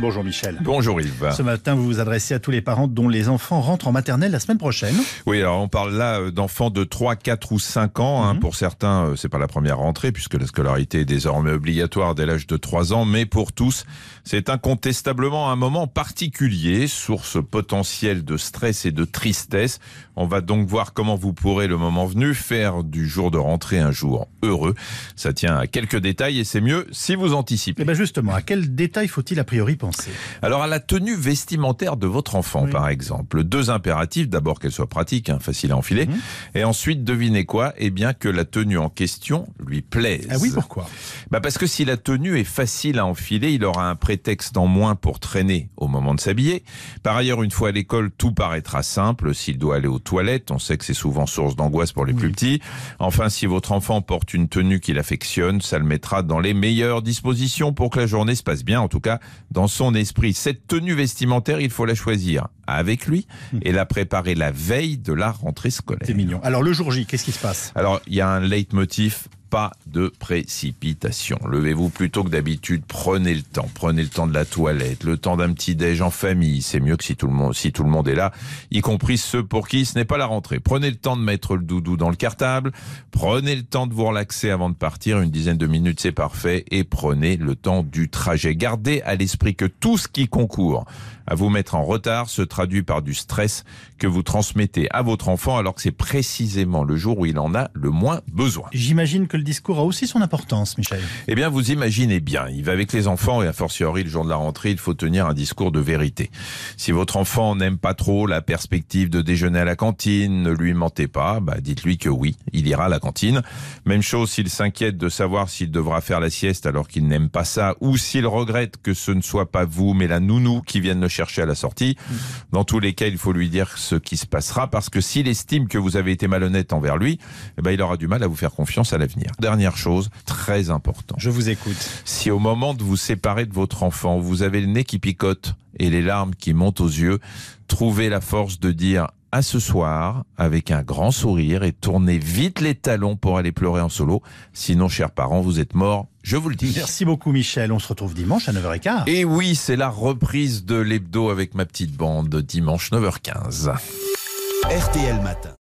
Bonjour Michel. Bonjour Yves. Ce matin, vous vous adressez à tous les parents dont les enfants rentrent en maternelle la semaine prochaine. Oui, alors on parle là euh, d'enfants de 3, 4 ou 5 ans. hein. Pour certains, euh, c'est pas la première rentrée puisque la scolarité est désormais obligatoire dès l'âge de 3 ans, mais pour tous, c'est incontestablement un moment particulier, source potentielle de stress et de tristesse. On va donc voir comment vous pourrez, le moment venu, faire du jour de rentrée un jour heureux. Ça tient à quelques détails et c'est mieux si vous anticipez. Et bien justement, à quel détail faut-il a priori penser Alors à la tenue vestimentaire de votre enfant, Oui. par exemple, deux impératifs d'abord qu'elle soit pratique, hein, facile à enfiler, et ensuite devinez quoi? Eh bien que la tenue en question lui plaise. Ah oui, pourquoi? Bah parce que si la tenue est facile à enfiler, il aura un prétexte en moins pour traîner au moment de s'habiller. Par ailleurs, une fois à l'école, tout paraîtra simple. S'il doit aller aux toilettes, on sait que c'est souvent source d'angoisse pour les plus petits. Enfin, si votre enfant porte une tenue qu'il affectionne, ça le mettra dans les meilleures dispositions pour que la journée se passe bien, en tout cas dans son esprit. Cette tenue vestimentaire, il faut la choisir avec lui et la préparer la veille de la rentrée scolaire. C'est mignon. Alors le jour J, qu'est-ce qui se passe? Alors, il y a un leitmotiv, pas de précipitation. Levez-vous plutôt que d'habitude, prenez le temps. Prenez le temps de la toilette, le temps d'un petit déj en famille. C'est mieux que si tout le monde, si tout le monde est là, y compris ceux pour qui ce n'est pas la rentrée. Prenez le temps de mettre le doudou dans le cartable. Prenez le temps de vous relaxer avant de partir. Une dizaine de minutes, c'est parfait. Et prenez le temps du trajet. Gardez à l'esprit que tout ce qui concourt à vous mettre en retard se traduit par du stress que vous transmettez à votre enfant alors que c'est précisément le jour où il en a le moins besoin. J'imagine que le discours a aussi son importance, Michel. Eh bien, vous imaginez bien, il va avec les enfants et a fortiori le jour de la rentrée, il faut tenir un discours de vérité. Si votre enfant n'aime pas trop la perspective de déjeuner à la cantine, ne lui mentez pas, bah, dites-lui que oui, il ira à la cantine. Même chose s'il s'inquiète de savoir s'il devra faire la sieste alors qu'il n'aime pas ça, ou s'il regrette que ce ne soit pas vous, mais la nounou qui vienne le chercher à la sortie. Dans tous les cas, il faut lui dire ce qui se passera parce que s'il estime que vous avez été malhonnête envers lui, eh ben, il aura du mal à vous faire confiance à l'avenir. Dernière chose, très important. Je vous écoute. Si au moment de vous séparer de votre enfant, vous avez le nez qui picote et les larmes qui montent aux yeux, trouvez la force de dire à ce soir avec un grand sourire et tournez vite les talons pour aller pleurer en solo. Sinon, chers parents, vous êtes morts, je vous le dis. Merci beaucoup, Michel. On se retrouve dimanche à 9h15. Et oui, c'est la reprise de l'hebdo avec ma petite bande, dimanche 9h15. RTL Matin.